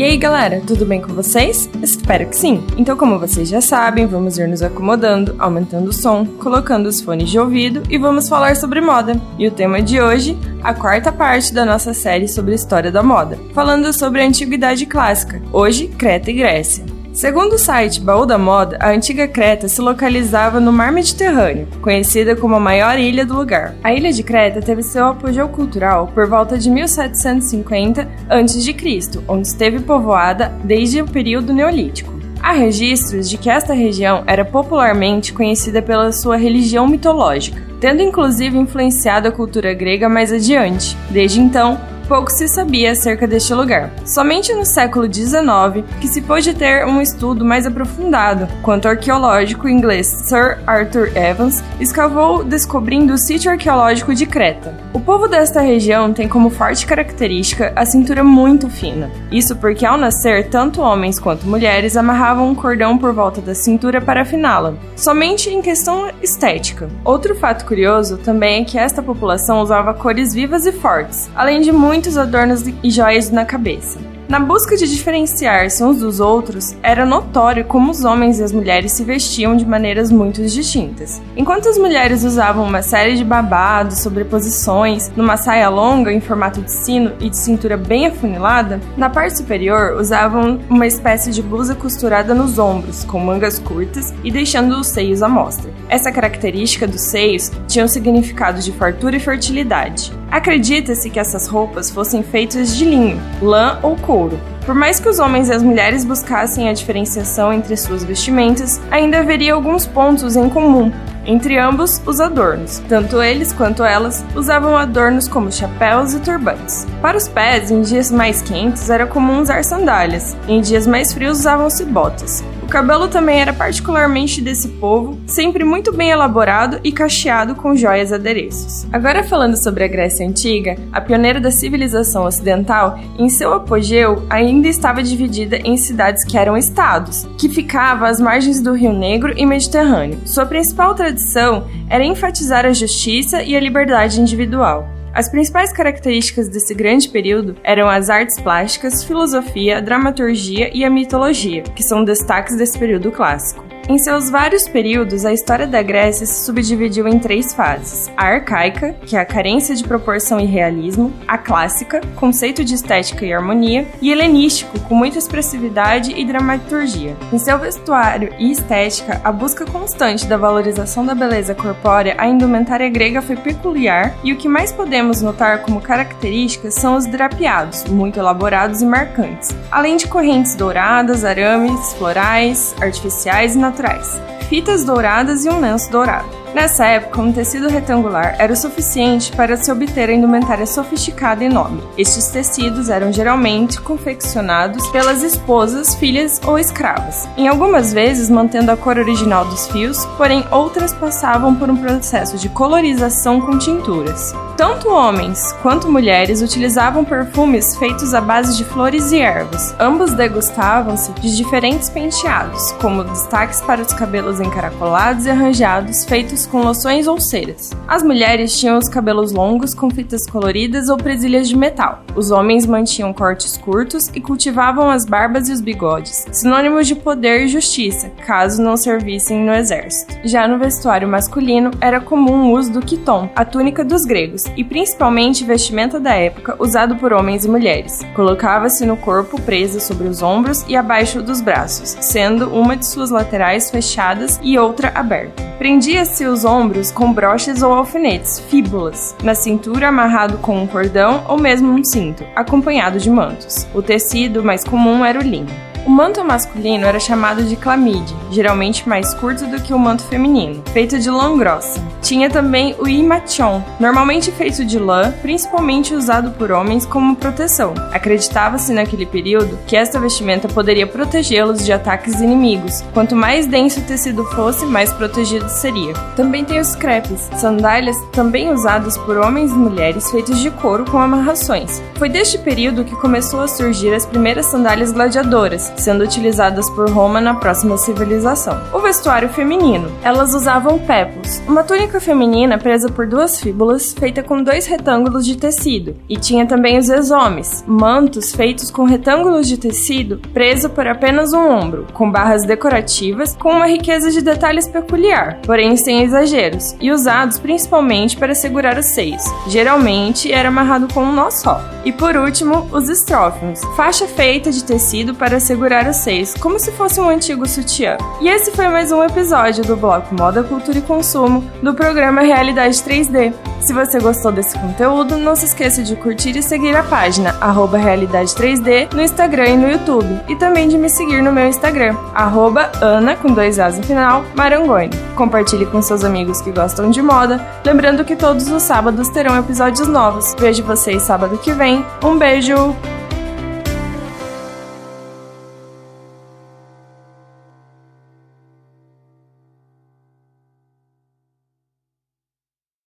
E aí galera, tudo bem com vocês? Espero que sim! Então, como vocês já sabem, vamos ir nos acomodando, aumentando o som, colocando os fones de ouvido e vamos falar sobre moda. E o tema de hoje, a quarta parte da nossa série sobre história da moda, falando sobre a antiguidade clássica, hoje Creta e Grécia. Segundo o site Baú da Moda, a antiga Creta se localizava no Mar Mediterrâneo, conhecida como a maior ilha do lugar. A ilha de Creta teve seu apogeu cultural por volta de 1750 a.C., onde esteve povoada desde o período neolítico. Há registros de que esta região era popularmente conhecida pela sua religião mitológica, tendo inclusive influenciado a cultura grega mais adiante. Desde então, pouco se sabia acerca deste lugar. Somente no século XIX que se pôde ter um estudo mais aprofundado, quanto arqueológico inglês Sir Arthur Evans escavou descobrindo o sítio arqueológico de Creta. O povo desta região tem como forte característica a cintura muito fina. Isso porque ao nascer, tanto homens quanto mulheres amarravam um cordão por volta da cintura para afiná-la, somente em questão estética. Outro fato curioso também é que esta população usava cores vivas e fortes, além de muito muitos adornos e joias na cabeça. Na busca de diferenciar-se uns dos outros, era notório como os homens e as mulheres se vestiam de maneiras muito distintas. Enquanto as mulheres usavam uma série de babados, sobreposições, numa saia longa em formato de sino e de cintura bem afunilada, na parte superior usavam uma espécie de blusa costurada nos ombros, com mangas curtas e deixando os seios à mostra. Essa característica dos seios tinha um significado de fartura e fertilidade. Acredita-se que essas roupas fossem feitas de linho, lã ou couro. Por mais que os homens e as mulheres buscassem a diferenciação entre suas vestimentas, ainda haveria alguns pontos em comum entre ambos os adornos. Tanto eles quanto elas usavam adornos como chapéus e turbantes. Para os pés, em dias mais quentes, era comum usar sandálias, em dias mais frios usavam-se botas cabelo também era particularmente desse povo, sempre muito bem elaborado e cacheado com joias adereços. Agora falando sobre a Grécia Antiga, a pioneira da civilização ocidental, em seu apogeu ainda estava dividida em cidades que eram estados, que ficavam às margens do Rio Negro e Mediterrâneo. Sua principal tradição era enfatizar a justiça e a liberdade individual. As principais características desse grande período eram as artes plásticas, filosofia, dramaturgia e a mitologia, que são destaques desse período clássico. Em seus vários períodos, a história da Grécia se subdividiu em três fases: a arcaica, que é a carência de proporção e realismo, a clássica, conceito de estética e harmonia, e helenístico, com muita expressividade e dramaturgia. Em seu vestuário e estética, a busca constante da valorização da beleza corpórea, a indumentária grega foi peculiar, e o que mais podemos notar como características são os drapeados, muito elaborados e marcantes, além de correntes douradas, arames, florais, artificiais e naturais naturais, fitas douradas e um lenço dourado. Nessa época, um tecido retangular era o suficiente para se obter a indumentária sofisticada e nobre. Estes tecidos eram geralmente confeccionados pelas esposas, filhas ou escravas, em algumas vezes mantendo a cor original dos fios, porém outras passavam por um processo de colorização com tinturas. Tanto homens quanto mulheres utilizavam perfumes feitos à base de flores e ervas. Ambos degustavam-se de diferentes penteados, como destaques para os cabelos encaracolados e arranjados feitos com loções ou ceras. As mulheres tinham os cabelos longos com fitas coloridas ou presilhas de metal. Os homens mantinham cortes curtos e cultivavam as barbas e os bigodes, sinônimos de poder e justiça, caso não servissem no exército. Já no vestuário masculino, era comum o uso do quiton, a túnica dos gregos, e principalmente vestimenta da época usado por homens e mulheres. Colocava-se no corpo presa sobre os ombros e abaixo dos braços, sendo uma de suas laterais fechadas e outra aberta. Prendia-se os ombros com broches ou alfinetes, fíbulas, na cintura amarrado com um cordão ou mesmo um cinto, acompanhado de mantos. O tecido mais comum era o linho. O manto masculino era chamado de chlamyde, geralmente mais curto do que o manto feminino, feito de lã grossa. Tinha também o imation, normalmente feito de lã, principalmente usado por homens como proteção. Acreditava-se naquele período que esta vestimenta poderia protegê-los de ataques inimigos. Quanto mais denso o tecido fosse, mais protegido seria. Também tem os crepes, sandálias também usadas por homens e mulheres feitas de couro com amarrações. Foi deste período que começou a surgir as primeiras sandálias gladiadoras, sendo utilizadas por Roma na próxima civilização. O vestuário feminino. Elas usavam peplos, uma túnica feminina presa por duas fíbulas, feita com dois retângulos de tecido, e tinha também os exomes, mantos feitos com retângulos de tecido preso por apenas um ombro, com barras decorativas com uma riqueza de detalhes peculiar, porém sem exageros, e usados principalmente para segurar os seios. Geralmente era amarrado com um nó só. E por último, os estrófions, faixa feita de tecido para segurar os seios, como se fosse um antigo sutiã. E esse foi mais um episódio do bloco Moda, Cultura e Consumo do programa Realidade 3D. Se você gostou desse conteúdo, não se esqueça de curtir e seguir a página Realidade 3D no Instagram e no YouTube, e também de me seguir no meu Instagram, Ana com dois As no final, Marangoni. Compartilhe com seus amigos que gostam de moda, lembrando que todos os sábados terão episódios novos. Vejo vocês sábado que vem. Um beijo!